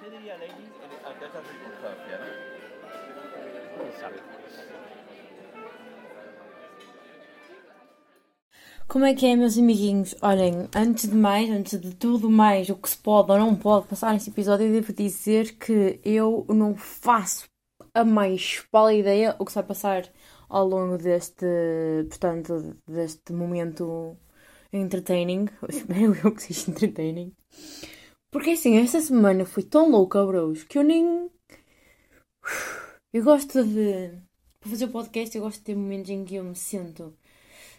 ¿Qué diría ante esta circunstancia? sabe? Como é que é, meus amiguinhos? Olhem, antes de mais, antes de tudo mais, o que se pode ou não pode passar neste episódio, eu devo dizer que eu não faço a mais pálida ideia o que se vai passar ao longo deste, portanto, deste momento entertaining. Espero eu que seja entertaining. Porque assim, esta semana foi tão louca, bros, que eu nem. Eu gosto de. Para fazer o podcast, eu gosto de ter momentos em que eu me sinto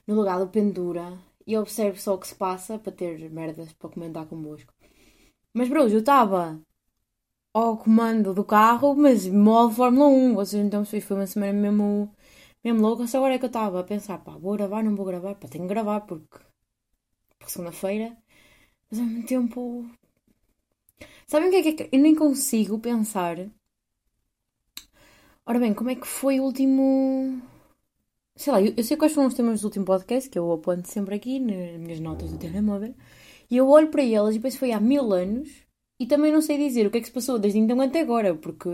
no lugar do pendura e observo só o que se passa para ter merdas para comentar convosco. Mas, bros, eu estava ao comando do carro, mas modo Fórmula 1. Vocês então foi uma semana mesmo, mesmo louca. Só agora é que eu estava a pensar, pá, vou gravar, não vou gravar. Pá, tenho que gravar porque, porque segunda-feira. Mas ao mesmo tempo. Sabem o que é que é que eu nem consigo pensar? Ora bem, como é que foi o último. Sei lá, eu, eu sei quais foram os temas do último podcast, que eu aponto sempre aqui nas minhas notas do telemóvel, e eu olho para elas e penso foi há mil anos, e também não sei dizer o que é que se passou desde então até agora, porque.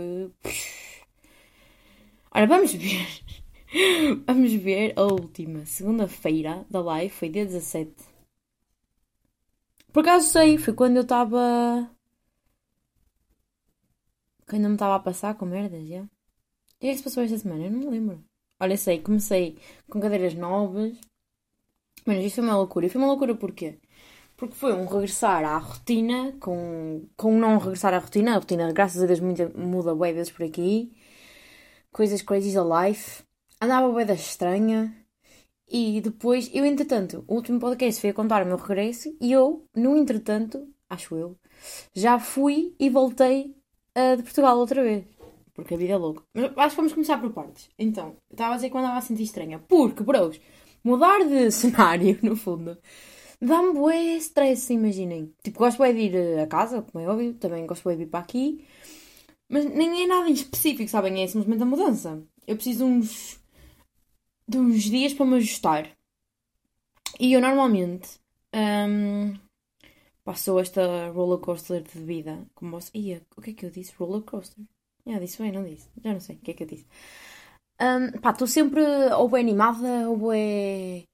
Ora, vamos ver. Vamos ver a última segunda-feira da live, foi dia 17. Por acaso sei, foi quando eu estava. Quando eu me estava a passar com merdas, já. O que é que se passou esta semana? Eu não me lembro. Olha, sei, comecei com cadeiras novas. Mas isto foi uma loucura. E foi uma loucura porquê? Porque foi um regressar à rotina, com, com não regressar à rotina. A rotina, graças a Deus, muita, muda bem vezes por aqui. Coisas crazy life. Andava bem da estranha. E depois, eu entretanto, o último podcast foi a contar o meu regresso. E eu, no entretanto, acho eu, já fui e voltei uh, de Portugal outra vez. Porque a vida é louca. Mas acho que vamos começar por partes. Então, eu estava a dizer que eu andava a sentir estranha. Porque, bros, mudar de cenário, no fundo, dá-me bué stress, imaginem. Tipo, gosto bué de ir a casa, como é óbvio. Também gosto bué de ir para aqui. Mas nem é nada em específico, sabem? É simplesmente a mudança. Eu preciso de uns, de uns dias para me ajustar. E eu normalmente hum, passo esta roller coaster de vida. Como você... Ia, o que é que eu disse? Roller coaster? Já disse bem, não disse? Já não sei o que é que eu disse. Hum, pá, estou sempre ou bem animada ou bem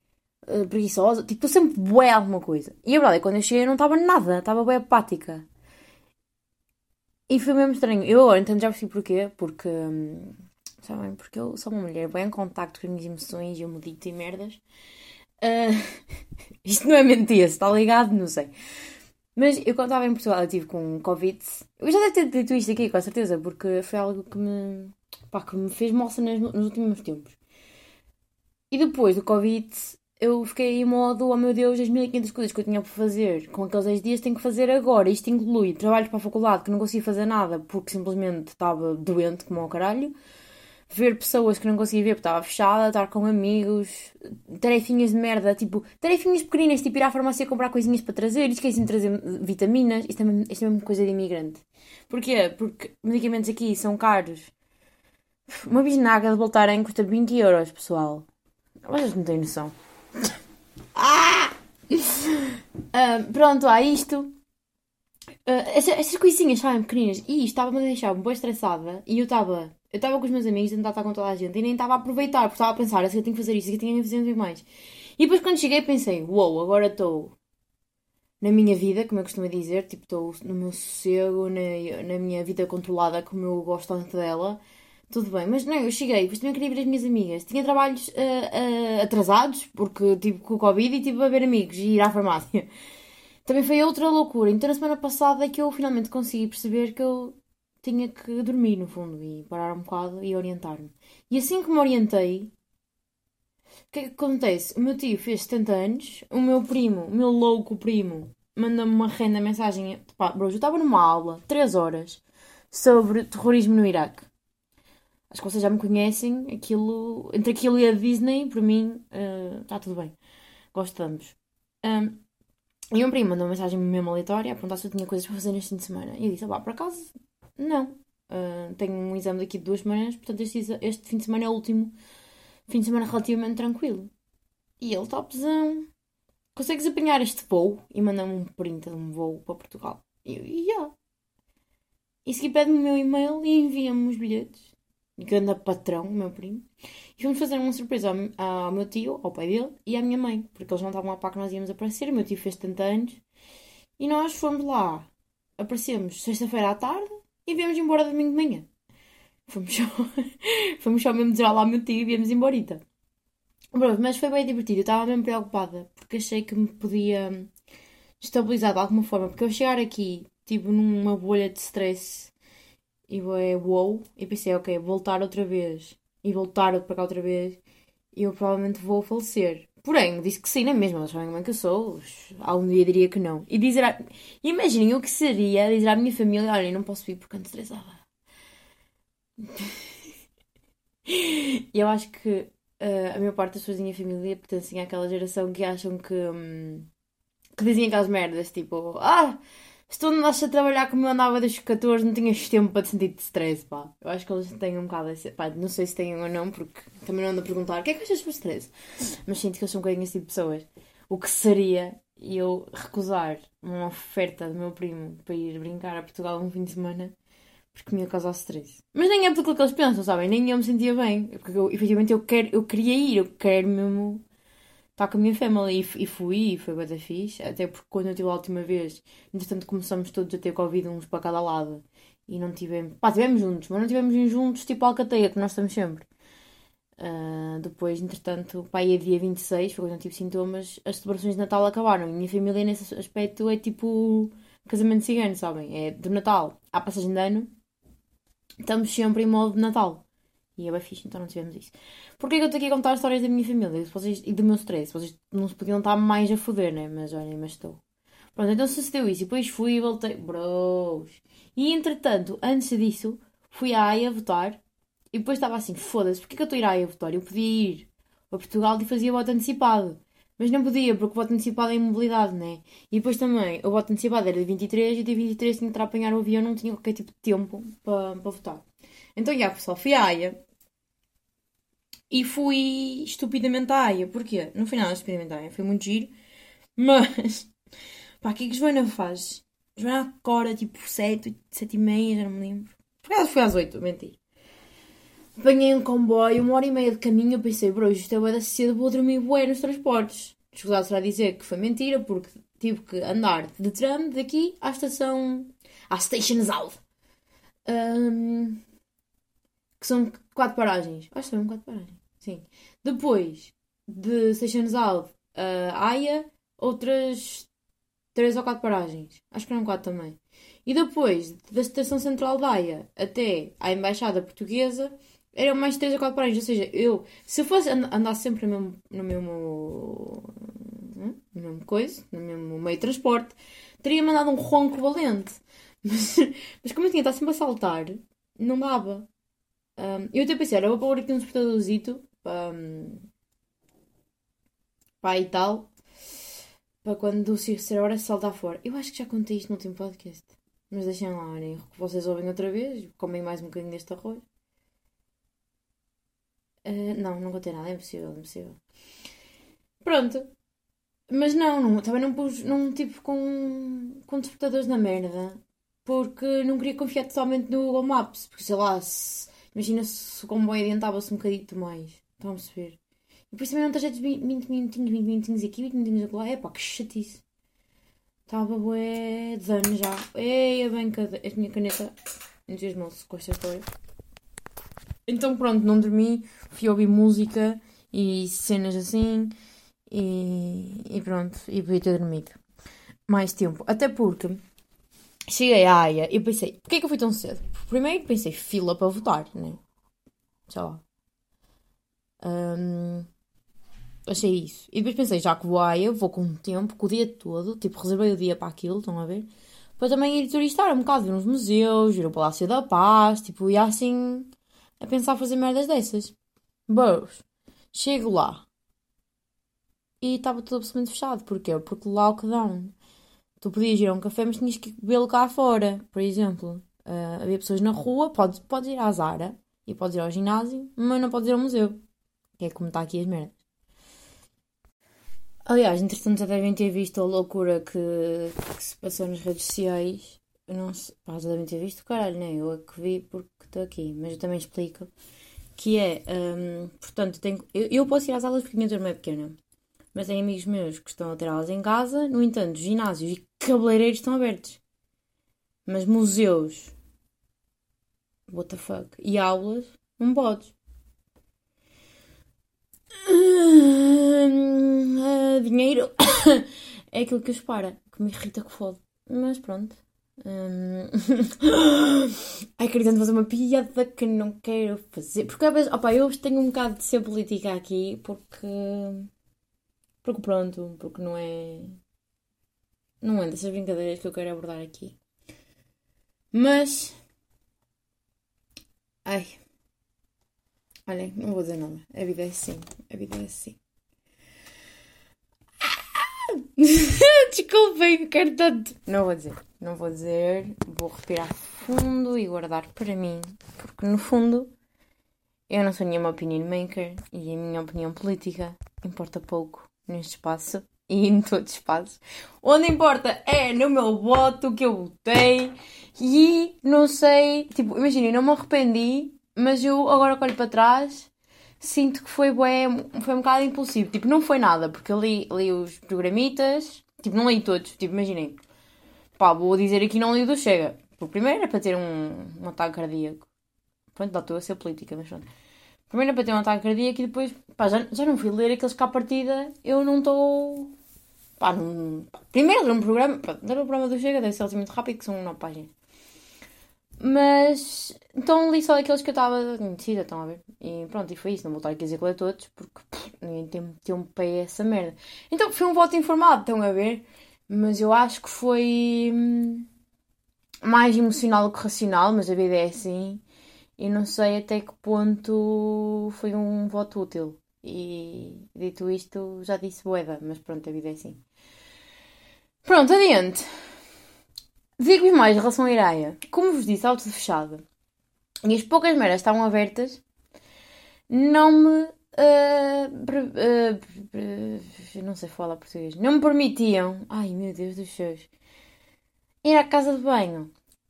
uh, preguiçosa. Tipo, estou sempre bué alguma coisa. E a verdade é que quando eu cheguei eu não estava nada. Estava bem apática. E foi mesmo estranho. Eu agora entendo já percebi porquê. Porque, hum, sabem, porque eu sou uma mulher bem em contacto com as minhas emoções e eu medito e merdas. Uh, isto não é mentira, se está ligado, não sei. Mas eu quando estava em Portugal, eu estive com Covid. Eu já devo ter dito isto aqui, com certeza, porque foi algo que me, pá, que me fez moça nos, últimos tempos. E depois do Covid, eu fiquei em modo, oh meu Deus, as 1500 coisas que eu tinha para fazer com aqueles 10 dias tenho que fazer agora. Isto inclui trabalhos para a faculdade que não conseguia fazer nada porque simplesmente estava doente como ao caralho. Ver pessoas que não conseguia ver porque estava fechada, estar com amigos, tarefinhas de merda, tipo, tarefinhas pequeninas, tipo ir à farmácia comprar coisinhas para trazer, esqueci de trazer vitaminas, isto é, mesmo, isto é mesmo coisa de imigrante. Porquê? Porque medicamentos aqui são caros. Uma bisnaga de Voltaren custa 20 euros, pessoal. Vocês não têm noção. ah! Ah, pronto, há isto. Uh, essas, coisinhas, sabem, pequeninas. E isto estava-me a deixar pouco estressada. E eu estava eu estava com os meus amigos a estar com toda a gente e nem estava a aproveitar, porque estava a pensar, assim, eu tenho que fazer isto, eu tenho que fazer muito mais. E depois quando cheguei pensei, uou, wow, agora estou na minha vida, como eu costumo dizer, tipo, estou no meu sossego, na, na minha vida controlada, como eu gosto tanto dela, tudo bem. Mas não, eu cheguei, depois também queria ver as minhas amigas. Tinha trabalhos uh, uh, atrasados, porque tive com o Covid e tive a ver amigos e ir à farmácia. Também foi outra loucura. Então na semana passada é que eu finalmente consegui perceber que eu tinha que dormir, no fundo, e parar um bocado e orientar-me. E assim que me orientei, o que é que acontece? O meu tio fez 70 anos, o meu primo, o meu louco primo, manda-me uma renda mensagem. Pá, bro, eu estava numa aula, 3 horas, sobre terrorismo no Iraque. Acho que vocês já me conhecem. Aquilo, entre aquilo e a Disney, para mim, está uh, tudo bem. Gosto ambos. Um, e um primo mandou uma mensagem mesmo aleatória a perguntar se eu tinha coisas para fazer neste fim de semana. E eu disse: pá, por acaso, não. Uh, tenho um exame daqui de duas semanas, portanto este, este, fim de semana é o último fim de semana relativamente tranquilo. E ele, topzão, consegues apanhar este voo? E manda-me um print de um voo para Portugal. E eu, yeah. E segui pede-me o meu e-mail e envia-me os bilhetes. Grande patrão, meu primo. E fomos fazer uma surpresa ao, meu tio, ao pai dele e à minha mãe. Porque eles não estavam a par que nós íamos aparecer. O meu tio fez 70 anos. E nós fomos lá. Aparecemos sexta-feira à tarde e viemos embora domingo de manhã. Fomos só, fomos só mesmo dizer olá ao meu tio e viemos embora. Pronto, mas foi bem divertido. Eu estava mesmo preocupada porque achei que me podia estabilizar de alguma forma. Porque eu chegar aqui, tipo, numa bolha de stress e é wow, e pensei, ok, voltar outra vez e voltar para cá outra vez, eu provavelmente vou falecer. Porém, disse que sim, na mesma, eles sabem como é que eu sou. Algum dia diria que não. E dizer. Imaginem o que seria dizer à minha família: olha, não posso vir porque ando estressada. eu acho que uh, a maior parte das pessoas da minha família pertencem àquela geração que acham que. Um, que dizem aquelas merdas tipo: ah, se tu andaste a trabalhar como eu andava desde os 14, não tinhas tempo para te sentir de stress, pá. Eu acho que eles têm um bocado esse. Pá, não sei se têm ou não, porque também não ando a perguntar o que é que achas sobre stress. Mas sinto que eles são um bocadinho tipo de pessoas. O que seria eu recusar uma oferta do meu primo para ir brincar a Portugal um fim de semana porque me ia causar stress. Mas nem é aquilo que eles pensam, sabem? Nem eu me sentia bem. Porque eu, efetivamente eu, quero, eu queria ir, eu quero mesmo estar com a minha família e, e fui e foi bem fixe, até porque quando eu estive a última vez, entretanto começamos todos a ter Covid uns para cada lado e não tivemos, pá, tivemos juntos, mas não tivemos juntos tipo alcateia, que nós estamos sempre. Uh, depois, entretanto, pá, é dia 26, foi quando eu tive sintomas, as celebrações de Natal acabaram. E minha família, nesse aspecto, é tipo casamento cigano, sabem? É do Natal à passagem de ano, estamos sempre em modo de Natal. E é bem fixe, então não tivemos isso. Porquê que eu estou aqui a contar histórias da minha família vocês, e do meu stress? Vocês não se podiam estar mais a foder, né? Mas olhem, mas estou. Pronto, então sucedeu isso. E depois fui e voltei. Bros. E entretanto, antes disso, fui à AIA votar. E depois estava assim, foda-se, porquê que eu estou a ir à AIA votar? Eu podia ir a Portugal e fazia voto antecipado. Mas não podia, porque o voto antecipado é em mobilidade, né? E depois também, o voto antecipado era de 23 e de 23 tinha que apanhar o avião, não tinha qualquer tipo de tempo para, para votar. Então, já, pessoal, fui à AIA e fui estupidamente à AIA. Porquê? No final, estupidamente à AIA. Foi muito giro. Mas, pá, o que é que Joana faz? Joana acorda tipo 7, 7 e meia, já não me lembro. Por acaso foi às 8, mentir. Apanhei um comboio, uma hora e meia de caminho. Eu pensei, bro, isto é da cedo, vou dormir bué nos transportes. Escusado será dizer que foi mentira, porque tive que andar de tram daqui à estação. à Station Out. Um, que são quatro paragens. Acho que são quatro paragens. Sim. Depois de Seixas Alves a Haia, outras três ou quatro paragens. Acho que eram quatro também. E depois, da estação central da Haia até à Embaixada Portuguesa, eram mais três ou quatro paragens. Ou seja, eu, se eu fosse andar sempre no mesmo, hum, no mesmo coisa, no mesmo meio de transporte, teria mandado um ronco valente. Mas, mas como eu tinha estado sempre a saltar, não dava. Um, eu até pensei, eu vou pôr aqui um despertadorzito para, para e tal, para quando o ser hora saltar fora. Eu acho que já contei isto no último podcast. Mas deixem lá, olhem, vocês ouvem outra vez, comem mais um bocadinho deste arroz. Uh, não, não contei nada, é impossível, é impossível. Pronto. Mas não, não também não pus, não tipo com, com despertadores na merda. Porque não queria confiar totalmente no Google Maps. Porque sei lá, se, imagina se o comboio adiantava-se um bocadito mais. Estão a perceber? E depois também não trajetos 20 minutinhos, 20 minutinhos aqui, 20 minutinhos lá. É pá, que chatice. Estava bué de anos já. Ei, a bem a minha caneta entusiasmou-se com esta história. Então pronto, não dormi, fui ouvir música e cenas assim e, e pronto, e podia ter dormido mais tempo. Até porque cheguei à AIA e pensei, porquê é que eu fui tão cedo? Primeiro pensei, fila para votar, né? Sei lá, um, achei isso. E depois pensei, já que vou à AIA, vou com tempo, com o dia todo, tipo, reservei o dia para aquilo, estão a ver? Para também ir turistar um bocado, ver uns museus, ver o Palácio da Paz, tipo, ia assim a pensar fazer merdas dessas. Boas. Chego lá. E estava tudo absolutamente fechado. Porquê? Porque lockdown. Tu podias ir a um café, mas tinhas que bebê-lo cá fora, por exemplo. Uh, havia pessoas na rua, podes, podes ir à Zara e podes ir ao ginásio, mas não podes ir ao museu. Que é como está aqui as merdas. Aliás, entretanto já devem ter visto a loucura que, que se passou nas redes sociais eu não sei, pá, já devem ter visto, caralho, né? Eu é que vi porque estou aqui, mas eu também explico. Que é, hum, portanto, tenho, eu, eu posso ir às aulas porque a minha turma é pequena. Mas tenho amigos meus que estão a ter aulas em casa, no entanto, ginásios e cabeleireiros estão abertos. Mas museus, what the fuck, e aulas, não podes. Ah, dinheiro é aquilo que eu espero, que me irrita que foda. Mas pronto. Hum... Ai, queria tanto fazer uma piada que não quero fazer. Porque às vezes, opa, eu tenho um bocado de ser política aqui porque. Porque pronto, porque não é. Não é dessas brincadeiras que eu quero abordar aqui. Mas. Ai. Olhem, não vou dizer nada. A vida é assim. A vida é assim. Desculpem, quero tanto. Não vou dizer. Não vou dizer. Vou respirar fundo e guardar para mim. Porque no fundo eu não sou nenhuma opinion maker e a minha opinião política importa pouco neste espaço e em todos os espaços. Onde importa é no meu voto que eu votei e não sei, tipo, imagina, não me arrependi, mas eu agora que olho para trás sinto que foi bué, foi um bocado impulsivo. Tipo, não foi nada, porque eu li, li os programitas, tipo, não li todos, tipo, imaginem. Pá, vou dizer aqui não li do Chega. O primeiro era para ter um, um ataque cardíaco. Pronto, lá estou a ser política, mas pronto. Primeiro é para ter um ataque cardíaco e depois, pá, já, já não fui ler aqueles que à partida eu não estou. Pá, não. Primeiro ler um programa, pá, ler o programa do Chega deve ser muito rápido, que são nove páginas. Mas. Então li só aqueles que eu estava decidida, estão a ver? E pronto, e foi isso. Não vou estar aqui a dizer que todos, porque pff, ninguém tem, um pé a essa merda. Então foi um voto informado, estão a ver? Mas eu acho que foi. hum, mais emocional do que racional, mas a vida é assim. E não sei até que ponto foi um voto útil. E dito isto, já disse boeda, mas pronto, a vida é assim. Pronto, adiante. Digo-vos mais em relação à Iraia. Como vos disse, auto fechado. E as poucas meras estavam abertas, não me. ah, pre- ah, pre- não sei falar português. Não me permitiam. Ai meu Deus dos céus. Ir à casa de banho.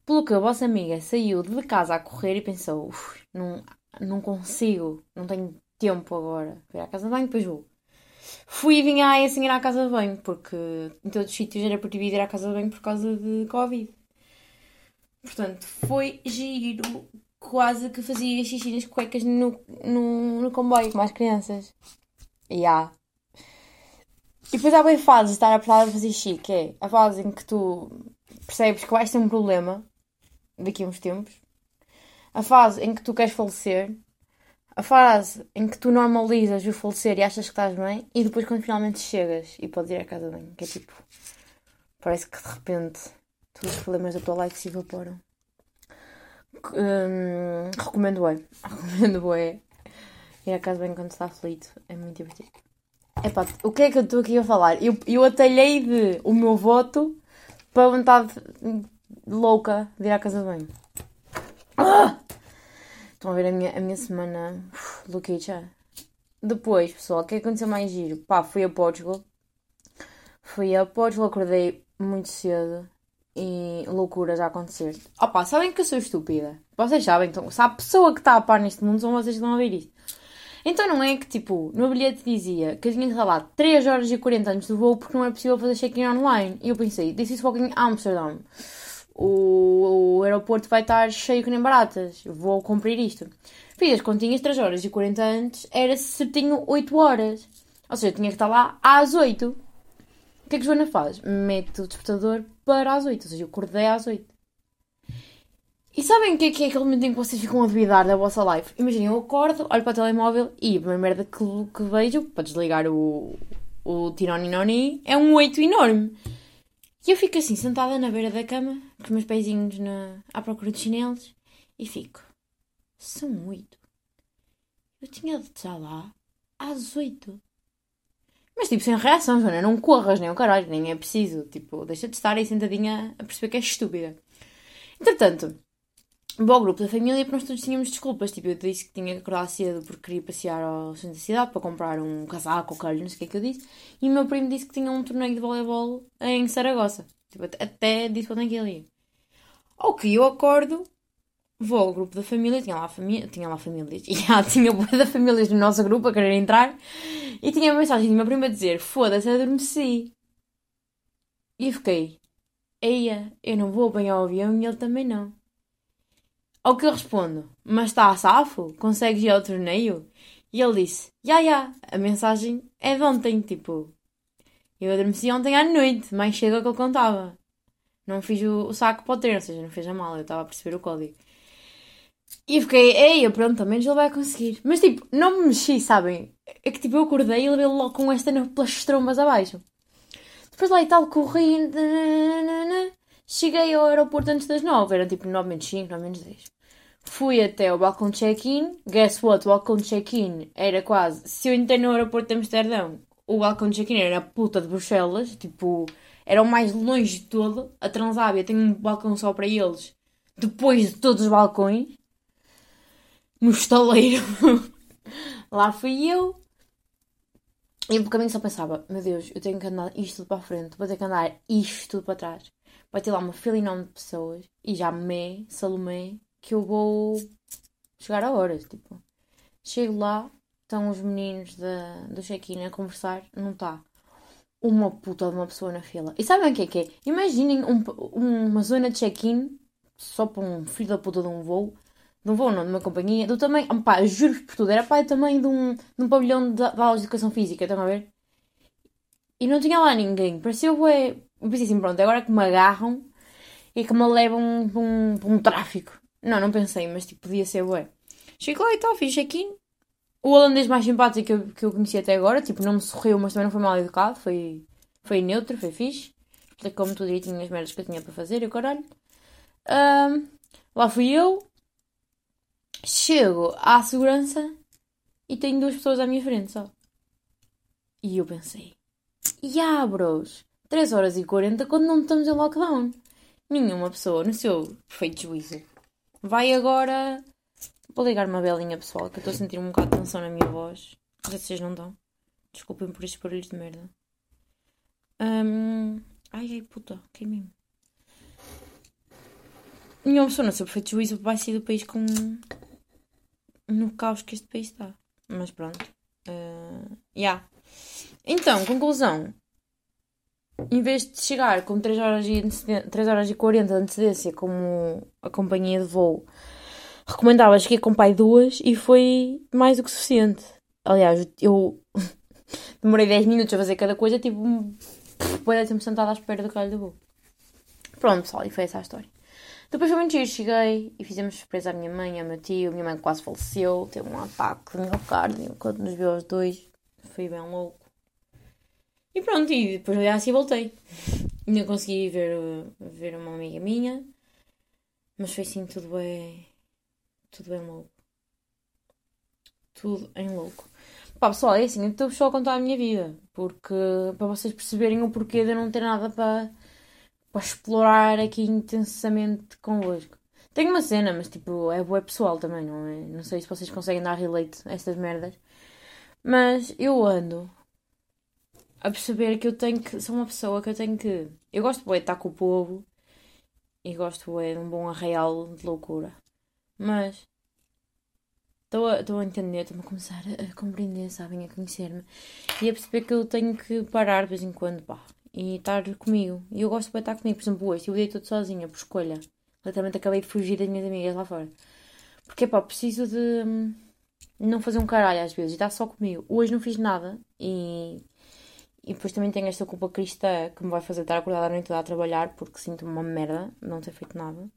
Pelo que a vossa amiga saiu de casa a correr e pensou: "Uf, não, não consigo, não tenho tempo agora. Ir à casa de banho, depois vou. Fui e vinha aí assim ir à casa de banho, porque em todos os sítios era proibido ir à casa de banho por causa de Covid. Portanto, foi giro. Quase que fazia xixi nas cuecas no, no, no comboio com as crianças. E há. E depois há bem fases de estar apertada a fazer xixi, que é a fase em que tu percebes que vais ter um problema daqui a uns tempos. A fase em que tu queres falecer. A fase em que tu normalizas o falecer e achas que estás bem. E depois quando finalmente chegas e podes ir à casa banho. Que é tipo... Parece que de repente todos os problemas da tua life se evaporam. Hum, recomendo é. Recomendo é. Ir à casa banho quando está aflito. É muito divertido. Epá, o que é que eu estou aqui a falar? Eu, eu atalhei de o meu voto para a vontade louca de ir à casa banho. Ah! Estão a ver a minha, a minha semana uf, louquicha. Depois, pessoal, o que é que aconteceu mais giro? Pá, fui a Portugal. Fui a Portugal, acordei muito cedo e loucuras a acontecer. Opá, sabem que eu sou estúpida? Vocês sabem, então, se há pessoa que está a par neste mundo, são vocês que estão a ver isto. Então não é que, tipo, no bilhete dizia que eu tinha que estar lá 3 horas e 40 antes do voo porque não é possível fazer check-in online. E eu pensei, this is fucking Amsterdam. O, o aeroporto vai estar cheio que nem baratas. Vou cumprir isto. Fiz as continhas 3 horas e 40 antes, era certinho 8 horas. Ou seja, eu tinha que estar lá às 8. O que é que Joana faz? Mete o despertador para às 8. Ou seja, eu acordei às 8. E sabem o que é, que é aquele momento em que vocês ficam a duvidar da vossa life? Imaginem, eu acordo, olho para o telemóvel e a primeira merda que, que vejo, para desligar o, o Tironinoni, é um 8 enorme. E eu fico assim, sentada na beira da cama, com os meus pezinhos na, à procura de chinelos, e fico, são 8. Eu tinha de estar lá às 8. Mas tipo, sem reação, Joana, não corras, nem o caralho, nem é preciso. Tipo, deixa de estar aí sentadinha a perceber que és estúpida. Entretanto, vou ao grupo da família para nós todos tínhamos desculpas. Tipo, eu disse que tinha que acordar cedo porque queria passear ao centro da cidade para comprar um casaco ou calho, não sei o que é que eu disse. E o meu primo disse que tinha um torneio de voleibol em Saragossa. Tipo, até- até disse quando é que ele ia. Ao que eu acordo, vou ao grupo da família, tinha lá, família, tinha lá famílias, e já tinha boa da famílias no nosso grupo a querer entrar, e tinha uma mensagem de uma prima a dizer: Foda-se, adormeci. E eu fiquei: Eia, eu não vou apanhar o avião e ele também não. Ao que eu respondo: Mas está a safo? Consegues ir ao torneio? E ele disse: Ya, ya, a mensagem é de ontem, tipo. Eu adormeci ontem à noite, mais do que ele contava. Não fiz o, o saco para o treino, ou seja, não fez a mala, eu estava a perceber o código. E fiquei, ei, pronto, também ele vai conseguir. Mas tipo, não me mexi, sabem? É que tipo, eu acordei e levei logo com esta pelas trombas abaixo. Depois lá e tal, corri. Cheguei ao aeroporto antes das 9, era tipo 9 menos 5, 9 menos 10. Fui até o balcão de check-in. Guess what? O balcão de check-in era quase. Se eu entrei no aeroporto de Amsterdão, o balcão de check-in era a puta de Bruxelas. Tipo, era o mais longe de todo. A Transávia tem um balcão só para eles. Depois de todos os balcões. No estaleiro. Lá fui eu. E por caminho só pensava: Meu Deus, eu tenho que andar isto tudo para a frente. Vou ter que andar isto tudo para trás. Vai ter lá uma fila enorme de pessoas. E já me, Salomé, que eu vou chegar a horas. Tipo, chego lá, estão os meninos da, do check-in a conversar, não está uma puta de uma pessoa na fila. E sabem o que é que é? Imaginem um, uma zona de check-in só para um filho da puta de um voo. De um voo, não, de uma companhia. Do tamanho. Pá, juro por tudo. Era pá, tamanho de um, de um pavilhão de, de aulas de educação física. Estão a ver? E não tinha lá ninguém. Pareceu, ué. Pensei assim, pronto, agora que me agarram e que me levam para um, um, tráfico. Não, não pensei, mas tipo, podia ser ué. Cheguei lá e tal, fiz check-in o holandês mais simpático que eu, que eu conheci até agora, tipo, não me sorriu, mas também não foi mal educado, foi, foi neutro, foi fixe. Explicou-me tudo direitinho as merdas que eu tinha para fazer e o caralho. Um, lá fui eu, chego à segurança e tenho duas pessoas à minha frente só. E eu pensei, ya bros, 3 horas e 40 quando não estamos em lockdown. Nenhuma pessoa, no seu perfeito juízo, vai agora Vou ligar uma belinha, pessoal, que eu estou a sentir um bocado de tensão na minha voz. Não vocês não estão. Desculpem por estes barulhos de merda. Um... Ai, ai, puta, queimei-me. Nenhuma pessoa, no seu perfeito juízo, vai sair do país com. no caos que este país está. Mas pronto. Uh... Yeah. Então, conclusão. Em vez de chegar com 3 horas e, 3 horas e 40 de antecedência como a companhia de voo recomendava, cheguei com pai duas e foi mais do que suficiente. Aliás, eu demorei 10 minutos a fazer cada coisa, tipo, depois de tempo sentada à espera do calho do voo. Pronto, pessoal, e foi essa a história. Depois foi muito giro, cheguei e fizemos surpresa à minha mãe, ao meu tio. Minha mãe quase faleceu, teve um ataque de miocárdio quando nos viu aos dois. Foi bem louco. E pronto, e depois aliás assim voltei. Ainda consegui ver, ver uma amiga minha, mas foi assim tudo bem tudo em louco. Tudo em louco. Pá, pessoal, é assim, eu estou só a contar a minha vida. Porque, para vocês perceberem o porquê de eu não ter nada para, para explorar aqui intensamente convosco. Tenho uma cena, mas tipo, é boa pessoal também, não é? Não sei se vocês conseguem dar relate a estas merdas. Mas eu ando a perceber que eu tenho que. Sou uma pessoa que eu tenho que. Eu gosto de estar com o povo e gosto de um bom arraial de loucura. Mas estou a, estou a entender, estou a começar a, a compreender, sabem, a conhecer-me e a perceber que eu tenho que parar de vez em quando, pá, e estar comigo. E eu gosto de estar comigo, por exemplo, hoje eu dei tudo sozinha, por escolha. Literalmente acabei de fugir das minhas amigas lá fora. Porque, pá, preciso de hum, não fazer um caralho às vezes e estar só comigo. Hoje não fiz nada e, e depois também tenho esta culpa cristã que me vai fazer estar acordada a noite toda a trabalhar porque sinto-me uma merda não ter feito nada.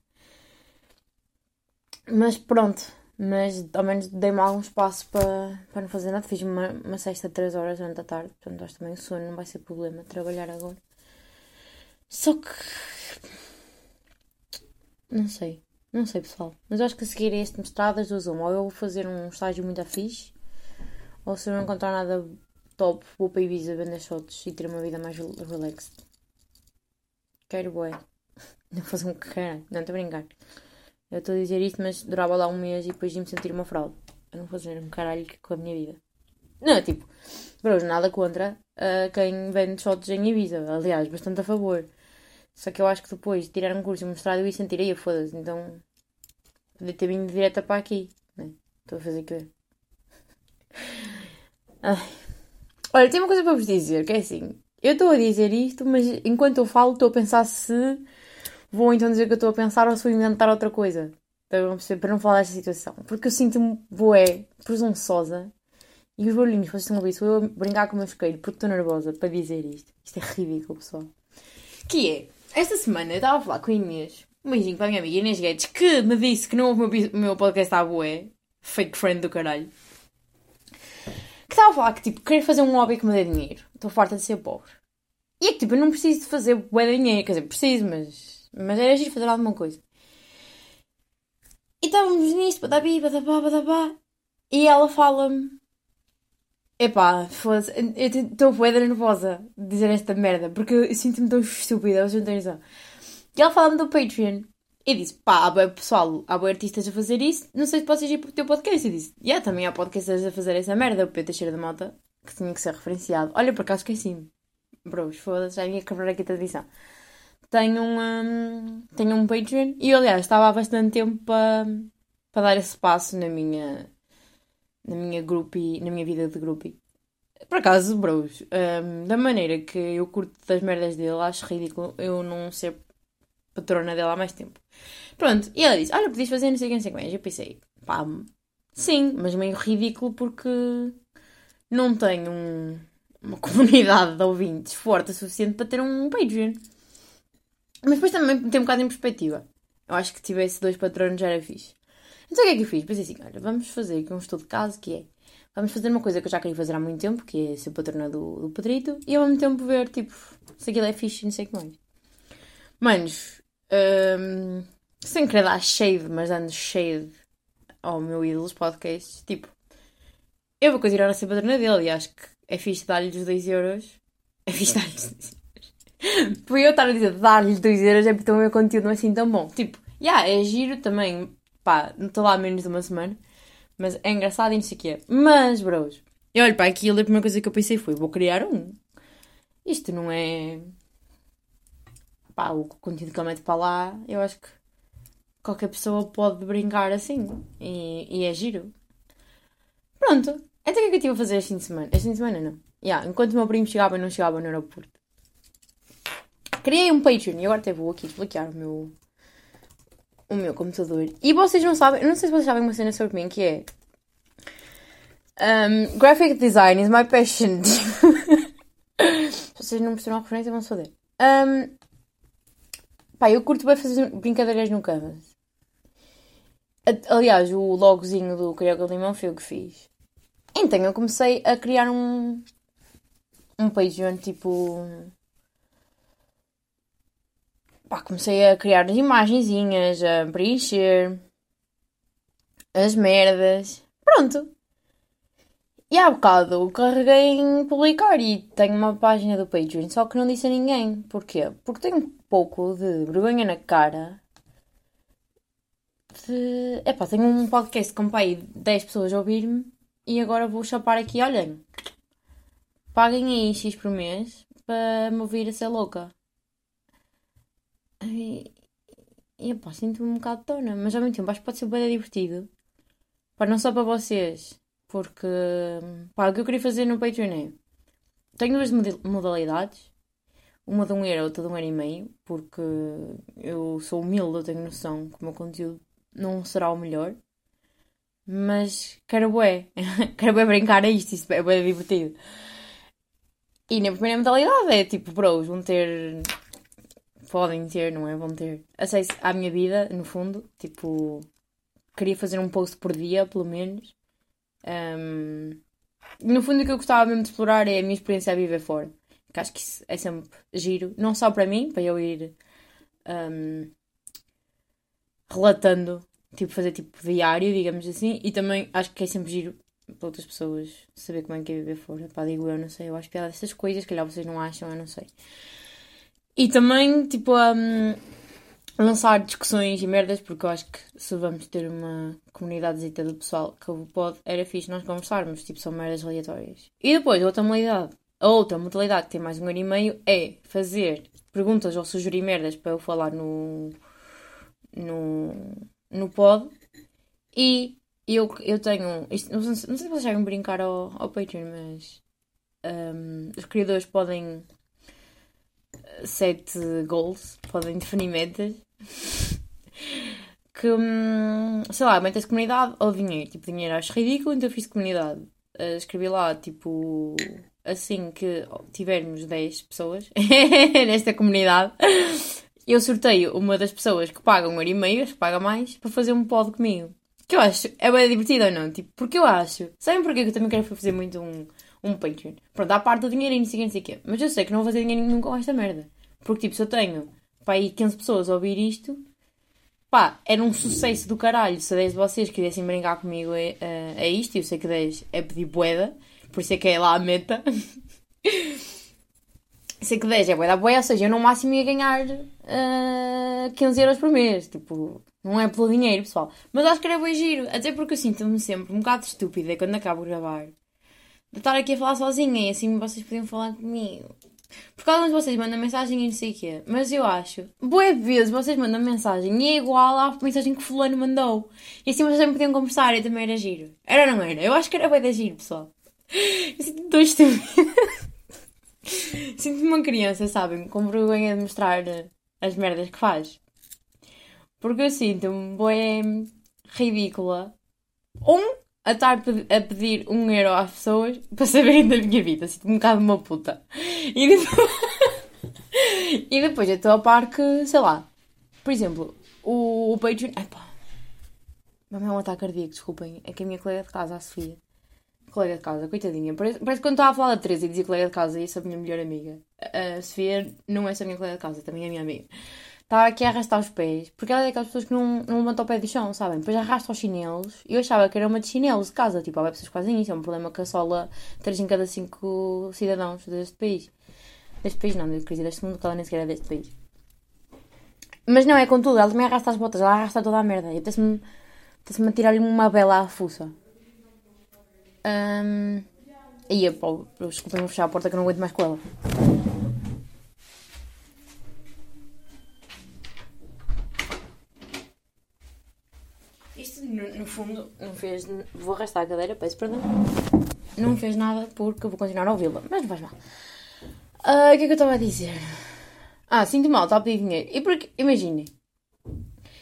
Mas pronto, mas ao menos dei-me algum espaço para, para não fazer nada. Fiz uma, uma sexta de 3 horas durante a tarde, portanto acho também o sono não vai ser problema trabalhar agora. Só que. Não sei, não sei pessoal. Mas acho que a seguir este mestrado as duas uma. Ou eu vou fazer um estágio muito afixo, ou se eu não encontrar nada top, vou para Ibiza vender shots e ter uma vida mais relaxed. Quero bué. Não fazer um caralho, não estou a brincar. Eu estou a dizer isto, mas durava lá um mês e depois ia-me sentir uma fraude. A não fazer um caralho com a minha vida. Não, tipo, bros, nada contra uh, quem vende shots em Ibiza. Aliás, bastante a favor. Só que eu acho que depois de tirar um curso e mostrar eu ia sentir aí, foda-se. Então, podia ter vindo direta para aqui. Né? Estou a fazer que Ai. Olha, tem uma coisa para vos dizer, que é assim. Eu estou a dizer isto, mas enquanto eu falo estou a pensar se vou então dizer que eu estou a pensar ou se vou inventar outra coisa. Para não falar desta situação. Porque eu sinto-me boé, presunçosa. E os barulhinhos que vocês estão a ouvir, sou eu a brincar com o meu isqueiro, porque estou nervosa para dizer isto. Isto é ridículo, pessoal. Que é, esta semana eu estava a falar com a Inês, um beijinho para a minha amiga Inês Guedes, que me disse que não ouve o meu, meu podcast à boé, fake friend do caralho. Que estava a falar que, tipo, querer fazer um hobby que me dê dinheiro. Estou farta de ser pobre. E é que, tipo, eu não preciso de fazer bué dinheiro. Quer dizer, preciso, mas... Mas era agir fazer alguma coisa. E estávamos nisto, badabi, badabá, badabá. E ela fala-me... Epá, foda-se. Eu estou bué nervosa de dizer esta merda. Porque eu sinto-me tão estúpida. Vocês não têm noção. E ela fala-me do Patreon. E disse, pá, pessoal, há bem artistas a fazer isso, não sei se podes ir para o teu podcast. E disse, yeah, também há podcasters a fazer essa merda, o Pedro Teixeira da Mota, que tinha que ser referenciado. Olha, por acaso esqueci-me. Bros, foda-se, já ia quebrar aqui a tradição. Tenho um, um, tenho um Patreon e, aliás, estava há bastante tempo para, para dar esse passo na minha, na minha groupie, na minha vida de groupie. Por acaso, bros, um, da maneira que eu curto das merdas dele, acho ridículo eu não ser patrona dela há mais tempo. Pronto, e ela disse: Olha, podias fazer não sei o que, não sei o Eu pensei: pá, sim, mas meio ridículo porque não tenho um, uma comunidade de ouvintes forte o suficiente para ter um Patreon. Mas depois também tem um bocado em perspectiva. Eu acho que se tivesse dois patronos já era fixe. Então o que é que eu fiz? Pensei assim: olha, vamos fazer aqui um estudo de caso que é. Vamos fazer uma coisa que eu já queria fazer há muito tempo, que é ser patrona do, do Pedrito, e ao mesmo tempo ver, tipo, se aquilo é fixe e não sei o que mais. Manos, um, sem querer dar shade, mas dando shade ao meu ídolos podcast, tipo, eu vou continuar a ser patrona dele e acho que é fixe dar-lhe os 2 euros. É fixe dar-lhe os 2 euros. Por eu estar a dizer dar-lhe 2 euros é porque o meu conteúdo não é assim tão bom. Tipo, já, yeah, é giro também. Pá, não estou lá há menos de uma semana. Mas é engraçado e não sei o que é. Mas, bros, eu olho para aquilo e a primeira coisa que eu pensei foi: vou criar um. Isto não é pá, o conteúdo que ele mete para lá, eu acho que qualquer pessoa pode brincar assim. E, e é giro. Pronto. Então o que é que eu estive a fazer este fim de semana? Este fim de semana não. Yeah, enquanto o meu primo chegava e não chegava no aeroporto. Criei um Patreon e agora até vou aqui desbloquear o meu, o meu computador. E vocês não sabem, não sei se vocês sabem uma cena sobre mim que é. Um, graphic design is my passion. se vocês não perceberam a referência, vão se foder. Um, Pá, eu curto bem fazer brincadeiras no canvas. Aliás, o logozinho do Carioca Limão foi o que fiz. Então eu comecei a criar um. um Patreon tipo. Pá, comecei a criar as imagenzinhas, a preencher as merdas. Pronto. E há bocado carreguei em publicar e tenho uma página do Patreon, só que não disse a ninguém. Porquê? Porque tenho pouco de vergonha na cara. De... Epá, tenho um podcast com pai 10 pessoas a ouvir-me e agora vou chapar aqui, olhem. Paguem aí X por mês para me ouvir a ser louca. E, e epá, sinto-me um bocado tona, mas ao mesmo tempo acho que pode ser bem divertido. Pá, não só para vocês porque, pá, o que eu queria fazer no Patreon é... Tenho duas modalidades. Uma de um euro, outra de um euro e meio. Porque eu sou humilde, eu tenho noção que o meu conteúdo não será o melhor. Mas quero bué. quero bué brincar a isto, é bué divertido. E na primeira modalidade é tipo, bros, vão ter... Podem ter, não é? Vão ter acesso à minha vida, no fundo. Tipo, queria fazer um post por dia, pelo menos. Um, no fundo, o que eu gostava mesmo de explorar é a minha experiência a viver fora. Que acho que isso é sempre giro, não só para mim, para eu ir um, relatando, tipo, fazer tipo diário, digamos assim, e também acho que é sempre giro para outras pessoas saber como é que é viver fora. Pá, digo eu, não sei, eu acho piada dessas coisas, calhar vocês não acham, eu não sei. E também, tipo, um, lançar discussões e merdas, porque eu acho que se vamos ter uma comunidade do pessoal que pode, era fixe nós conversarmos, tipo, são merdas aleatórias. E depois, outra modalidade, a outra modalidade que tem mais um ano e meio é fazer perguntas ou sugerir merdas para eu falar no, no, no pod. E eu, eu tenho. Isto, não, sei, não sei se vocês sabem brincar ao, ao Patreon, mas um, os criadores podem set goals, podem definir metas que, hum, sei lá, metas de comunidade ou dinheiro. Tipo, dinheiro acho ridículo, então fiz comunidade. Uh, escrevi lá, tipo, assim que tivermos 10 pessoas nesta comunidade, eu sorteio uma das pessoas que pagam um euro e meio, que paga mais, para fazer um pod comigo. Que eu acho, é bem divertido ou não? Tipo, porque eu acho. Sabem porquê que eu também quero fazer muito um, um Patreon? Pronto, à parte do dinheiro e não sei o Mas eu sei que não vou fazer dinheiro nenhum com esta merda. Porque, tipo, se eu tenho, pá, aí 15 pessoas a ouvir isto, pá, era um sucesso do caralho se 10 de vocês quisessem brincar comigo a, a, a isto. E eu sei que 10 é pedir boeda. Por isso é que é lá a meta. sei que 10 é boa da boa, ou seja, eu no máximo ia ganhar uh, eh, 15 euros por mês. Tipo, não é pelo dinheiro, pessoal. Mas acho que era bem giro. Até porque eu sinto-me sempre um bocado estúpida quando acabo de gravar. De estar aqui a falar sozinha e assim vocês podiam falar comigo. Porque alguns de vocês mandam mensagem e não sei o quê. Mas eu acho, boas vezes vocês mandam mensagem e é igual à mensagem que fulano mandou. E assim vocês também podiam conversar e também era giro. Era não era? Eu acho que era bem da giro, pessoal. Eu sinto-me uma criança, sabem? Com vergonha de mostrar as merdas que faz. Porque eu sinto-me bem ridícula. Um, a estar a pedir um euro às pessoas para saberem da minha vida. Sinto-me um bocado uma puta. E depois, e depois eu estou a par que, sei lá. Por exemplo, o, o Patreon. Ai pá. Vai-me um ataque cardíaco, desculpem. É que a minha colega de casa, a Sofia colega de casa, coitadinha. Parece, parece que quando estava a falar da Teresa e dizia colega de casa, isso é a minha melhor amiga. A Sofia não é só minha colega de casa, também é minha amiga. Estava aqui a arrastar os pés, porque ela é daquelas pessoas que não, não levantam o pé do chão, sabem? Depois arrasta os chinelos, eu achava que era uma de chinelos de casa. Tipo, há pessoas que fazem isso, é um problema que assola 3 em cada 5 cidadãos deste país. Deste país não, deste crise deste mundo, que ela nem sequer é deste país. Mas não, é com tudo, ela também arrasta as botas, ela arrasta toda a merda. E apetece-me apetece tirar-lhe uma bela à fuça. Um, eu, pô, desculpem-me fechar a porta que eu não aguento mais com ela. Isto, no, no, fundo, não fez. Vou arrastar a cadeira, peço perdão. Não fez nada porque eu vou continuar a ouvi-la, mas não faz mal. Uh, o que é que eu estava a dizer? Ah, sinto mal, está a pedir dinheiro. E porque, imaginem,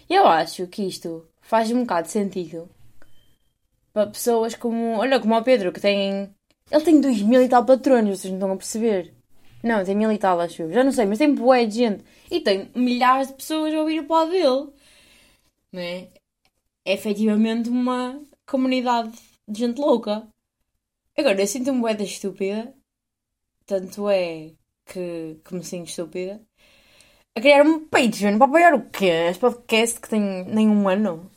eu acho que isto faz um bocado de sentido para pessoas como. Olha, como o Pedro, que tem. Ele tem dois mil e tal patronos, vocês não estão a perceber. Não, tem mil e tal, acho eu. Já não sei, mas tem boé de gente. E tem milhares de pessoas a ouvir o pod dele. Não é? É efetivamente uma comunidade de gente louca. Agora, eu sinto-me boé da estúpida. Tanto é que, que me sinto estúpida. A criar um Patreon para apoiar o quê? Este podcast que tem nem um ano.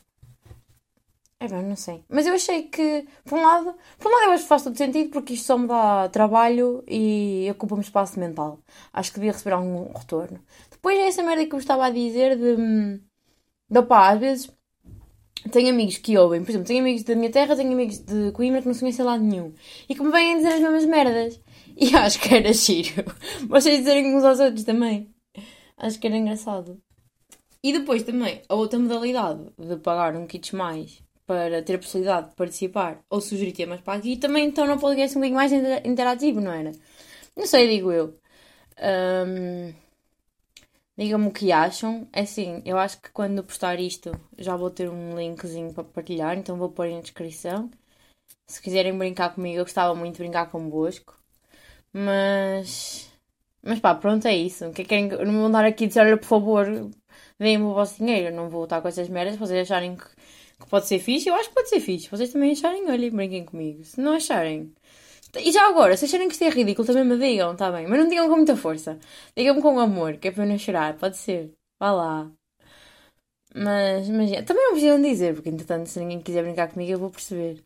É bem, não sei. Mas eu achei que, por um lado, por um lado eu acho que faz todo sentido porque isto só me dá trabalho e ocupa-me espaço mental. Acho que devia receber algum retorno. Depois é essa merda que eu estava a dizer de, de pá, às vezes tenho amigos que ouvem, por exemplo, tenho amigos da minha terra, tenho amigos de Coimbra que não se conhecem lá nenhum e que me vêm dizer as mesmas merdas. E acho que era giro. Vocês dizerem uns aos outros também. Acho que era engraçado. E depois também, a outra modalidade de pagar um kits mais para ter a possibilidade de participar ou sugerir temas para aqui, também então não podcast um bocadinho mais interativo, não era? Não sei, digo eu. Um, Digam-me o que acham. É assim, eu acho que quando postar isto já vou ter um linkzinho para partilhar, então vou pôr na descrição. Se quiserem brincar comigo, eu gostava muito de brincar convosco. Mas. Mas pá, pronto, é isso. Que querem, não vou andar aqui a dizer, olha, por favor, deem-me o vosso dinheiro. Eu não vou estar com essas merdas, vocês acharem que que pode ser fixe, eu acho que pode ser fixe. Vocês também acharem, olhem, brinquem comigo. Se não acharem. E já agora, se acharem que isto é ridículo, também me digam, tá bem? Mas não digam com muita força. Digam-me com amor, que é para eu não chorar, pode ser. Vá lá. Mas, mas também não precisam dizer, porque entretanto, se ninguém quiser brincar comigo, eu vou perceber.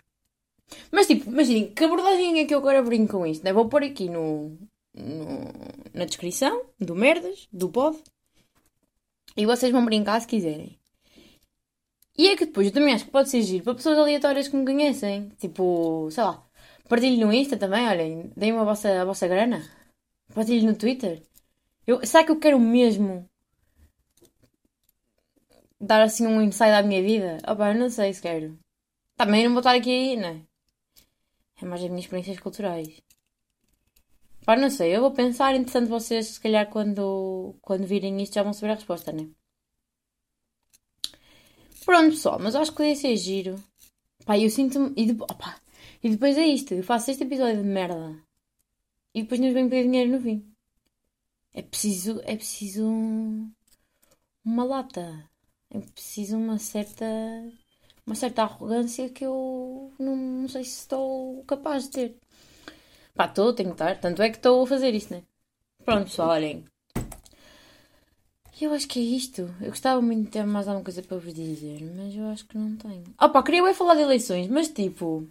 Mas tipo, imaginem, que abordagem é que eu agora brinco com isto? Né? Vou pôr aqui no, no, na descrição do Merdas, do pod. E vocês vão brincar se quiserem. E é que depois eu também acho que pode ser giro para pessoas aleatórias que me conhecem. Tipo, sei lá, partilhe no Insta também, olhem, deem-me a vossa, a vossa grana. Partilhe no Twitter. Eu, será que eu quero mesmo dar assim um insight à minha vida? Opa, eu não sei se quero. Também não vou estar aqui, não é? É mais as minhas experiências culturais. Pá, não sei, eu vou pensar, interessante vocês, se calhar quando, quando virem isto já vão saber a resposta, né? Pronto, pessoal, mas acho que podia ser giro. Pá, eu sinto-me. E, de... e depois é isto, eu faço este episódio de merda. E depois nos vem pedir dinheiro no fim. É preciso. É preciso. Uma lata. É preciso uma certa. Uma certa arrogância que eu não, não sei se estou capaz de ter. Pá, estou, tenho que estar. Tanto é que estou a fazer isto, né? Pronto, pessoal, olhem. Eu acho que é isto. Eu gostava muito de ter mais alguma coisa para vos dizer, mas eu acho que não tenho. Ah pá, queria eu falar de eleições, mas tipo.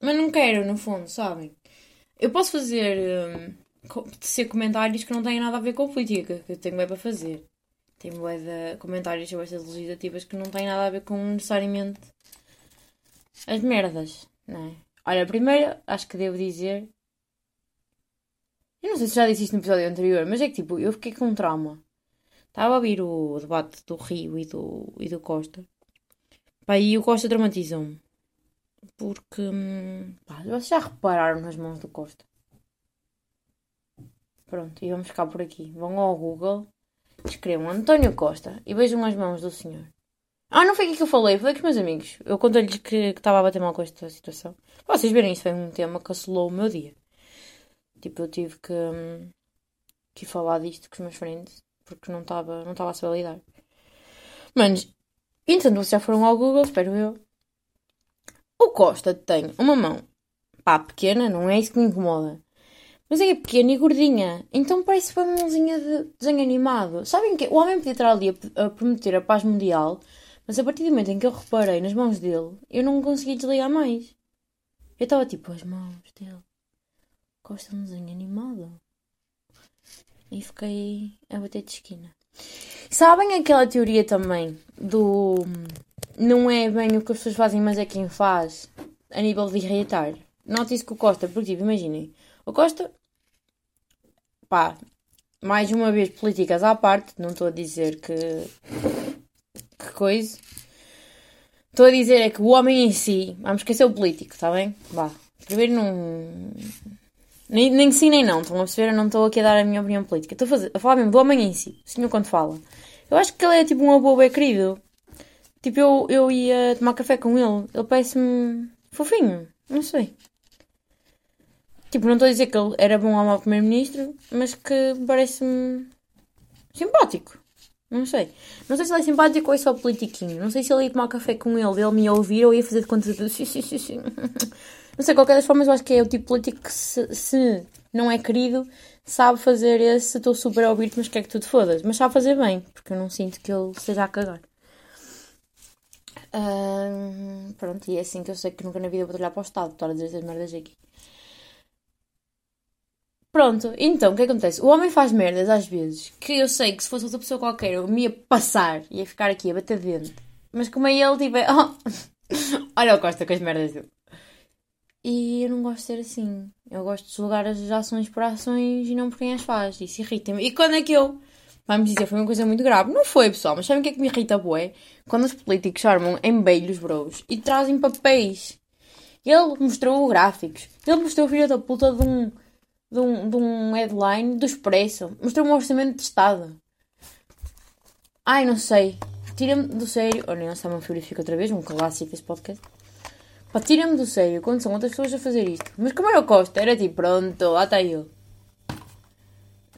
Mas não quero, no fundo, sabem? Eu posso fazer. Um, ser comentários que não têm nada a ver com política, que eu tenho bem para fazer. Tenho bem de comentários sobre estas legislativas que não têm nada a ver com necessariamente as merdas, não é? Olha, primeiro acho que devo dizer. Eu não sei se já disse isto no episódio anterior, mas é que tipo, eu fiquei com um trauma Estava a ouvir o debate do Rio e do, e do Costa. Pá, e o Costa traumatizou-me. Porque. Hum, pá, vocês já repararam nas mãos do Costa. Pronto, e vamos ficar por aqui. Vão ao Google, escrevam António Costa e vejam as mãos do senhor. Ah, não foi aqui que eu falei, falei com os meus amigos. Eu contei-lhes que, estava a bater mal com esta situação. Vocês verem, isso foi um tema que assolou o meu dia. Tipo, eu tive que, hum, que falar disto com os meus friends porque não estava não a saber lidar. Mas, entretanto, vocês já foram ao Google, espero eu. O Costa tem uma mão, pá, pequena, não é isso que me incomoda. Mas é pequena e gordinha, então parece uma mãozinha de desenho animado. Sabem que o homem podia estar ali a, prometer a paz mundial, mas a partir do momento em que eu reparei nas mãos dele, eu não consegui desligar mais. Eu estava tipo, as mãos dele. Costa um desenho animado e fiquei a bater de esquina. Sabem aquela teoria também do não é bem o que as pessoas fazem, mas é quem faz a nível de irritar? Note isso com o Costa, porque tipo, imaginem, o Costa, pá, mais uma vez políticas à parte, não estou a dizer que que coisa. Estou a dizer é que o homem em si, vamos esquecer o político, está bem? Vá. Primeiro não nem, nem sim nem não, estão a perceber? Eu não estou aqui a dar a minha opinião política. Estou a, fazer, a falar mesmo do homem em si, o senhor quando fala. Eu acho que ele é tipo um avô bem querido. Tipo, eu, eu ia tomar café com ele. Ele parece-me fofinho. Não sei. Tipo, não estou a dizer que ele era bom ou mau primeiro-ministro, mas que parece-me simpático. Não sei. Não sei se ele é simpático ou é só politiquinho. Não sei se ele ia tomar café com ele, ele me ia ouvir ou ia fazer de conta de Não sei, qualquer das formas, eu acho que é o tipo político que, se, se não é querido, sabe fazer esse estou super a ouvir-te, mas quer que tu te fodas. Mas sabe fazer bem, porque eu não sinto que ele esteja a cagar. pronto, e é assim que eu sei que nunca na vida vou olhar para o Estado, estar a dizer merdas aqui. Pronto, então o que acontece? O homem faz merdas às vezes que eu sei que se fosse outra pessoa qualquer eu me ia passar, ia ficar aqui a bater dentro. Mas como é ele, tipo, oh, olha o Costa com as merdas dele. E eu não gosto de ser assim. Eu gosto de julgar as ações por ações e não por quem as faz. Isso irrita-me. E quando é que eu. Vamos dizer, foi uma coisa muito grave. Não foi, pessoal, mas sabem o que é que me irrita, bué? Quando os políticos armam em beilhos, bros, e trazem papéis. Ele mostrou gráficos. Ele mostrou o filho da puta de um, de um, de um headline do Expresso. Mostrou um orçamento de Estado. Ai, não sei. Tira-me do sério. Olha, não sabe, fica outra vez. Um clássico desse podcast. Pá, tira-me do sério quando são outras pessoas a fazer isto. Mas como era o Costa? Era tipo, pronto, lá está ele.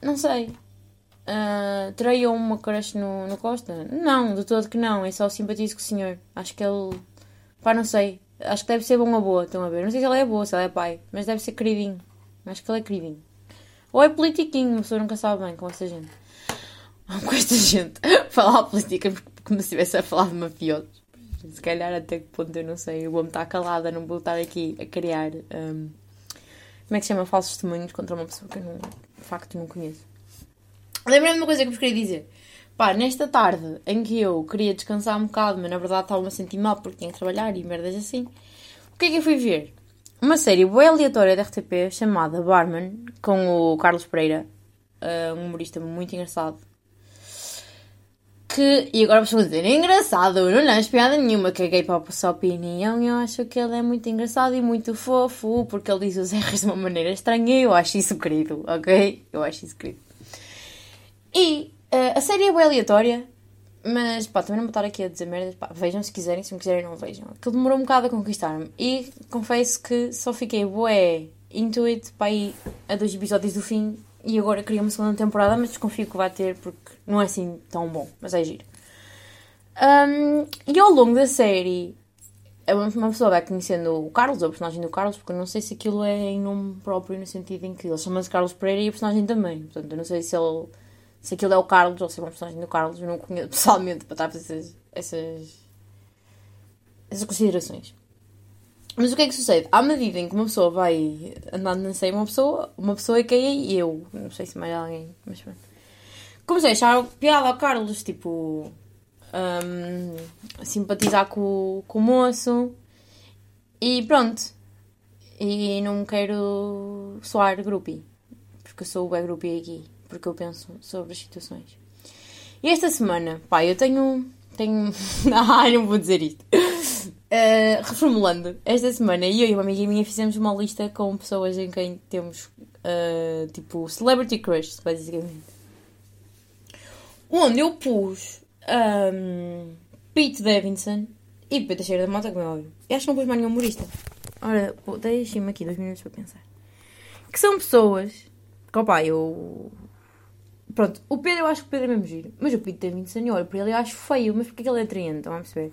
Não sei. Uh, terei eu uma crush no, no Costa? Não, de todo que não. É só simpatizo com o senhor. Acho que ele. Pá, não sei. Acho que deve ser bom a boa, estão a ver? Não sei se ele é boa, se ele é pai, mas deve ser queridinho. Acho que ele é queridinho. Ou é politiquinho, uma pessoa nunca sabe bem com essa gente. Com esta gente. Falar política como se estivesse a falar de mafiosos. Se calhar até que ponto eu não sei. Eu vou-me estar calada, não vou estar aqui a criar. Um, como é que se chama? Falsos testemunhos contra uma pessoa que eu não, de facto não conheço. Lembrei-me de uma coisa que vos queria dizer. Pá, nesta tarde em que eu queria descansar um bocado, mas na verdade estava-me a sentir mal porque tinha que trabalhar e merdas assim, o que é que eu fui ver? Uma série bem aleatória da RTP chamada Barman, com o Carlos Pereira. uh, um humorista muito engraçado. Que, e agora vou dizer, engraçado, eu não acho piada nenhuma, caguei para a sua opinião eu acho que ele é muito engraçado e muito fofo, porque ele diz os erros de uma maneira estranha e eu acho isso querido, ok? Eu acho isso querido. E uh, a série é bem aleatória, mas pá, também não vou estar aqui a dizer merdas, pá, vejam se quiserem, se não quiserem não vejam. Aquilo demorou um bocado a conquistar-me e confesso que só fiquei bué into it para ir a dois episódios do fim e agora queria uma segunda temporada, mas desconfio que vai ter porque não é assim tão bom, mas é giro. Um, e ao longo da série, uma pessoa vai conhecendo o Carlos, o personagem do Carlos, porque eu não sei se aquilo é em nome próprio, no sentido em que ele chama-se Carlos Pereira e o personagem também. Portanto, eu não sei se ele se aquilo é o Carlos ou se é uma personagem do Carlos, eu não conheço pessoalmente para estar a fazer essas, essas, essas considerações. Mas o que é que sucede? À medida em que uma pessoa vai andando na sei uma pessoa, uma pessoa é que é eu. Não sei se mais alguém, mas pronto. Comecei a achar piada ao Carlos, tipo. Um, simpatizar com, com o moço. E pronto. E não quero soar groupie. Porque eu sou o groupie aqui. Porque eu penso sobre as situações. E esta semana, pá, eu tenho. Tenho. ah, não vou dizer isto. Uh, reformulando, esta semana eu e uma amiga minha fizemos uma lista com pessoas em quem temos uh, tipo celebrity crush, basicamente. Onde eu pus um, Pete Davidson e Pedro Teixeira da Mota, como é óbvio. E acho que não pus mais nenhum humorista. Ora, deixem-me aqui dois minutos para pensar. Que são pessoas que, opa, eu. Pronto, o Pedro eu acho que o Pedro é mesmo giro. Mas o Pete Davidson, eu olho para ele eu acho feio. Mas porque é que ele é atraente? Estão a perceber?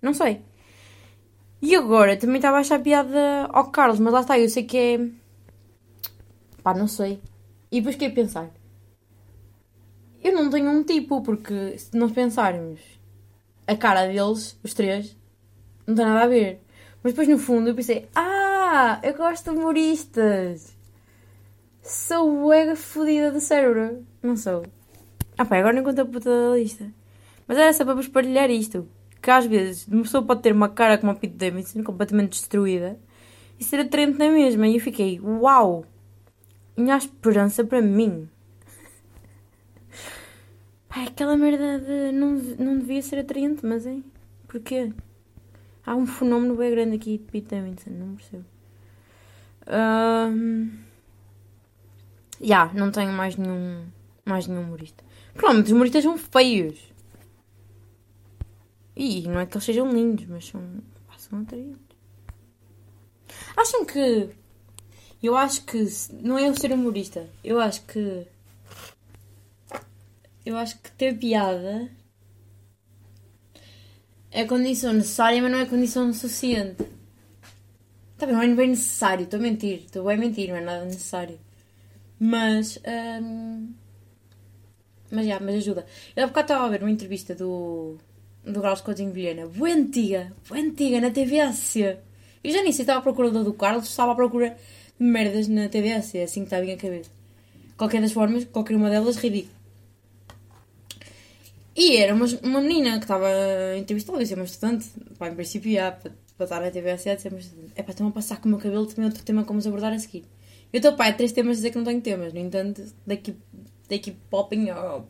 Não sei. E agora, também estava a achar piada ao Carlos, mas lá está, eu sei que é. Pá, não sei. E depois fiquei a pensar. Eu não tenho um tipo, porque se nós pensarmos a cara deles, os três, não tem nada a ver. Mas depois no fundo eu pensei, ah, eu gosto de humoristas. Sou ega fodida de cérebro. Não sou. Ah pá, agora não conto a puta da lista. Mas era só para vos partilhar isto que às vezes uma pessoa pode ter uma cara como a Pete Davidson, completamente destruída, e ser atraente na mesma. E eu fiquei, uau! Minha esperança para mim. Pai, aquela merda de não, não devia ser atraente, mas é. Porquê? Há um fenómeno bem grande aqui de Pete Davidson, não percebo. Já, yeah, não tenho mais nenhum, mais nenhum humorista. Provavelmente os humoristas são feios. E não é que eles sejam lindos, mas são, são atraentes. Acham que. Eu acho que. Não é eu ser humorista. Eu acho que. Eu acho que ter piada. É condição necessária, mas não é condição suficiente. Está bem, não é bem necessário. Estou a mentir. Estou a mentir, não é nada necessário. Mas. Hum, mas já, mas ajuda. Eu há bocado estava a ver uma entrevista do do Carlos Coutinho Vilhena. Boa antiga, boa antiga, na TVS. Eu já nem sei, estava à procura do Carlos, estava à procura de merdas na TVS, é assim que está bem a cabeça. Qualquer das formas, qualquer uma delas, ridículo. E era uma, uma menina que estava entrevistada, eu ser uma estudante, pá, em princípio para, para estar na ia ser uma estudante. É para estão a passar com o meu cabelo, também outro tema como abordar a seguir. Eu estou, pá, é três temas a dizer que não tenho temas, no entanto, daqui, daqui popping up.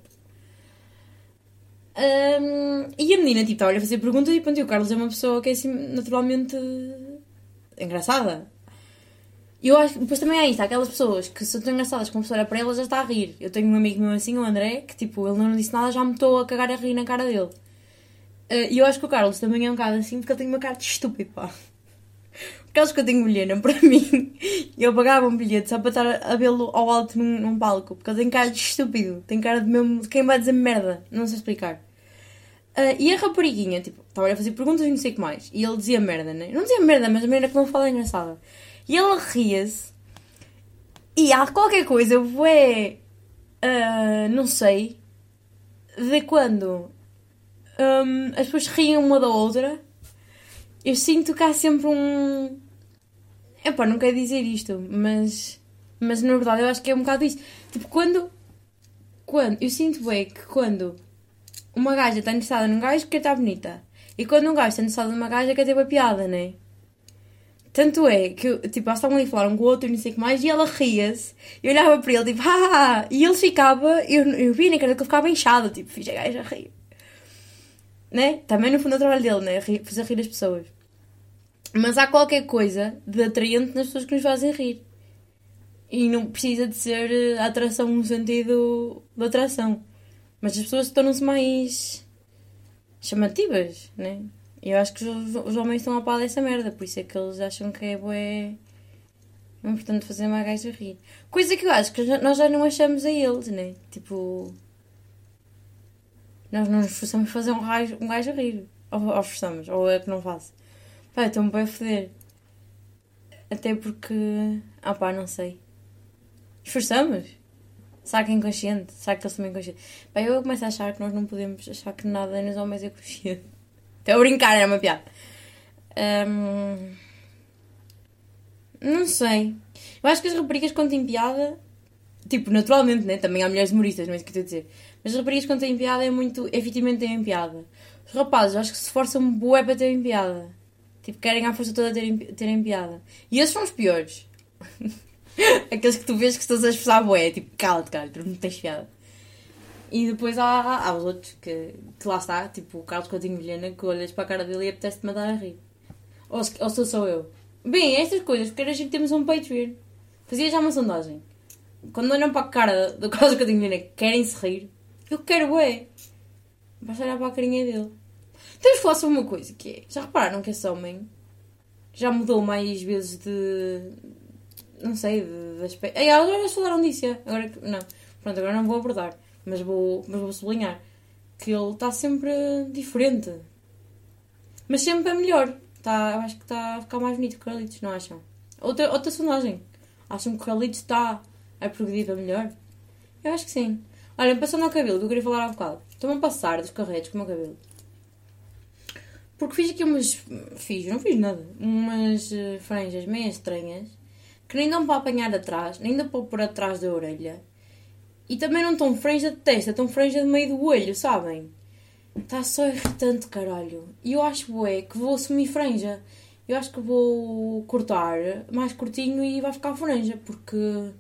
Um, e a menina, tipo, estava a fazer perguntas e, pronto, e o Carlos é uma pessoa que é, assim, naturalmente engraçada. Eu acho que depois também há isto, há aquelas pessoas que são tão engraçadas que uma pessoa para ela já está a rir. Eu tenho um amigo meu assim, o André, que tipo, ele não disse nada, já me estou a cagar a rir na cara dele. Uh, e eu acho que o Carlos também é um bocado assim, porque ele tem uma cara de estúpido, pá. Aqueles que eu tenho mulher, para mim, eu pagava um bilhete só para estar a vê-lo ao alto num, num, palco, porque ele tem cara de estúpido, tem cara de mesmo de quem vai dizer merda, não sei explicar. Uh, e a rapariguinha, tipo, estava a fazer perguntas e não sei o que mais, e ele dizia merda, né? Não dizia merda, mas a maneira que não fala é engraçada. E ele ria-se, e há qualquer coisa, ué, uh, não sei, de quando um, as pessoas riem uma da outra eu sinto que há sempre um. Epá, não quero dizer isto, mas. Mas na verdade eu acho que é um bocado isso. Tipo, quando. Quando. Eu sinto bem que quando uma gaja está interessada num gajo, quer estar bonita. E quando um gajo está interessado numa gaja, quer ter uma piada, não é? Tanto é que, tipo, elas estavam ali a falar um com o outro e não sei o que mais, e ela ria-se. Eu olhava para ele, tipo, ah! E ele ficava, eu, eu via na cara que ele ficava inchado, tipo, fiz a gaja rir. Né? Também no fundo é o trabalho dele, né? Fazer rir as pessoas. Mas há qualquer coisa de atraente nas pessoas que nos fazem rir. E não precisa de ser eh, atração no sentido de atração. Mas as pessoas tornam-se mais chamativas, né? Eu acho que os, homens estão a pau dessa merda, por isso é que eles acham que é bué importante fazer uma gaja rir. Coisa que eu acho que nós já não achamos a eles, né? Tipo. Nós não nos esforçamos a fazer um gajo, um gajo a rir. Ou, ou forçamos, ou é que não faço. Pá, estou-me bem a foder. Até porque. Ah pá, não sei. Esforçamos? Será que é inconsciente? Será que eles também inconsciente? Pá, eu começo a achar que nós não podemos achar que nada nos homens é consciente. Estou a brincar, era uma piada. Ahm, Não sei. Eu acho que as raparigas têm piada. Tipo, naturalmente, né? Também há mulheres humoristas, não é isso que eu estou a dizer. As raparigas quando têm piada é muito. Efetivamente têm piada. Os rapazes, acho que se esforçam bué para terem piada. Tipo, querem à força toda terem, terem piada. E esses são os piores. Aqueles que tu vês que estás a esforçar bué. Tipo, cala-te, cara, tu não tens piada. E depois há, há os outros que, que lá está, tipo o Carlos Coutinho Vilhena, que olhas para a cara dele e apetece-te mandar a rir. Ou, se- ou sou só eu. Bem, estas coisas, porque era que temos um Patreon. Fazia já uma sondagem. Quando olham para a cara do Carlos Coutinho Vilhena, querem-se rir. Eu quero, é. Basta olhar para a carinha dele. Temos que falar sobre uma coisa, que é... Já repararam que esse homem já mudou mais vezes de... Não sei, de, de aspecto... Ei, agora eles falaram disso, é. agora... Não. Pronto, agora não vou abordar. Mas vou, mas vou sublinhar. Que ele está sempre diferente. Mas sempre é melhor. Tá, eu acho que está a ficar mais bonito que o Carlitos, não acham? Outra, outra sondagem. Acham que o Carlitos está a progredir para melhor? Eu acho que sim. Olha, passando ao cabelo, que eu queria falar há bocado. Estou-me a passar dos carretos com o meu cabelo. Porque fiz aqui umas. Fiz, não fiz nada. Umas eh, franjas meio estranhas que nem dão para apanhar atrás, nem dão para pôr atrás da orelha. E também não estão franja de testa, estão franja de meio do olho, sabem? Está só irritante, caralho. E eu acho, é que vou assumir franja. Eu acho que vou cortar mais curtinho e vai ficar franja, porque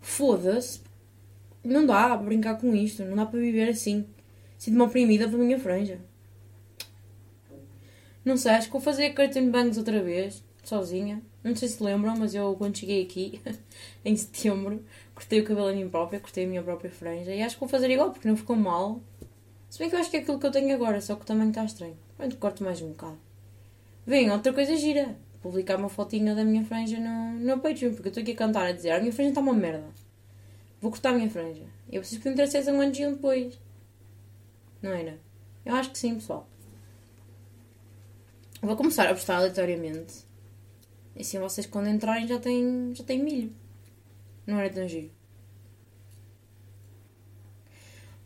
foda-se. Não dá para brincar com isto, não dá para viver assim. Sinto-me oprimida pela minha franja. Não sei, acho que vou fazer curtain bangs outra vez, sozinha. Não sei se lembram, mas eu quando cheguei aqui, em setembro, cortei o cabelo a mim própria, cortei a minha própria franja e acho que vou fazer igual, porque não ficou mal. Se bem que eu acho que é aquilo que eu tenho agora, só que tamanho está estranho. Pronto, corto mais um bocado. Vem, outra coisa gira. Publicar uma fotinha da minha franja no, no Patreon, porque eu estou aqui a cantar a dizer a minha franja está uma merda. Vou cortar a minha franja. Eu preciso que me interessem um ano de depois. Não era? Eu acho que sim, pessoal. Vou começar a postar aleatoriamente. E assim vocês quando entrarem já têm, já têm milho. Não era tão giro.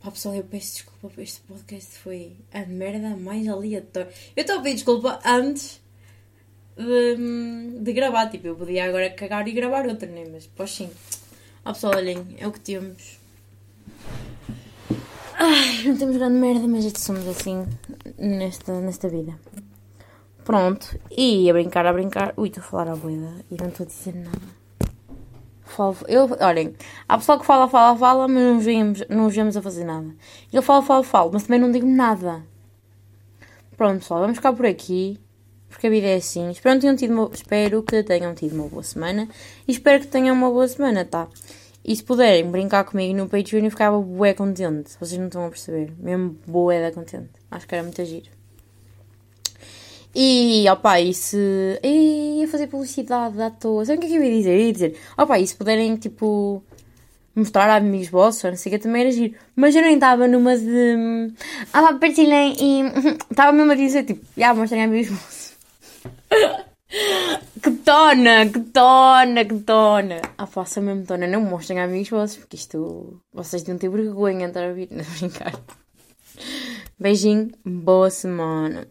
Pá pessoal, eu peço desculpa este podcast foi a merda mais aleatória. Eu estava a pedir desculpa antes de, de gravar. Tipo, eu podia agora cagar e gravar outra, né? Mas pois sim. Ó pessoal, olhem, é o que temos. Ai, não temos grande merda, mas somos assim nesta, nesta vida. Pronto, e a brincar, a brincar. Ui, estou a falar à boeda e não estou a dizer nada. Falo, eu, olhem, há pessoal que fala, fala, fala, mas não vemos, não vemos a fazer nada. Eu falo, falo, falo, mas também não digo nada. Pronto, pessoal, vamos ficar por aqui. Porque a vida é assim. Espero, tenham tido uma, espero que tenham tido uma boa semana. E espero que tenham uma boa semana, tá? E se puderem brincar comigo no Patreon, eu ficava bué contente. Vocês não estão a perceber. Mesmo bué da contente. Acho que era muito giro. E, opá, e se... E ia fazer publicidade à toa. Sabe o que é que eu ia dizer? Eu ia dizer, opá, e se puderem, tipo, mostrar a amigos vossos, não sei o que, também era giro. Mas eu nem estava numa de... Ah, pá, partilhem e... Estava mesmo a dizer, tipo, já, mostrem a amigos vossos. Que tona, que tona, que tona. Ah, sou mesmo tona. Não mostrem a amigos vossos, porque isto... Vocês deviam ter vergonha de estar a ouvir. Não, brincar. Beijinho, boa semana.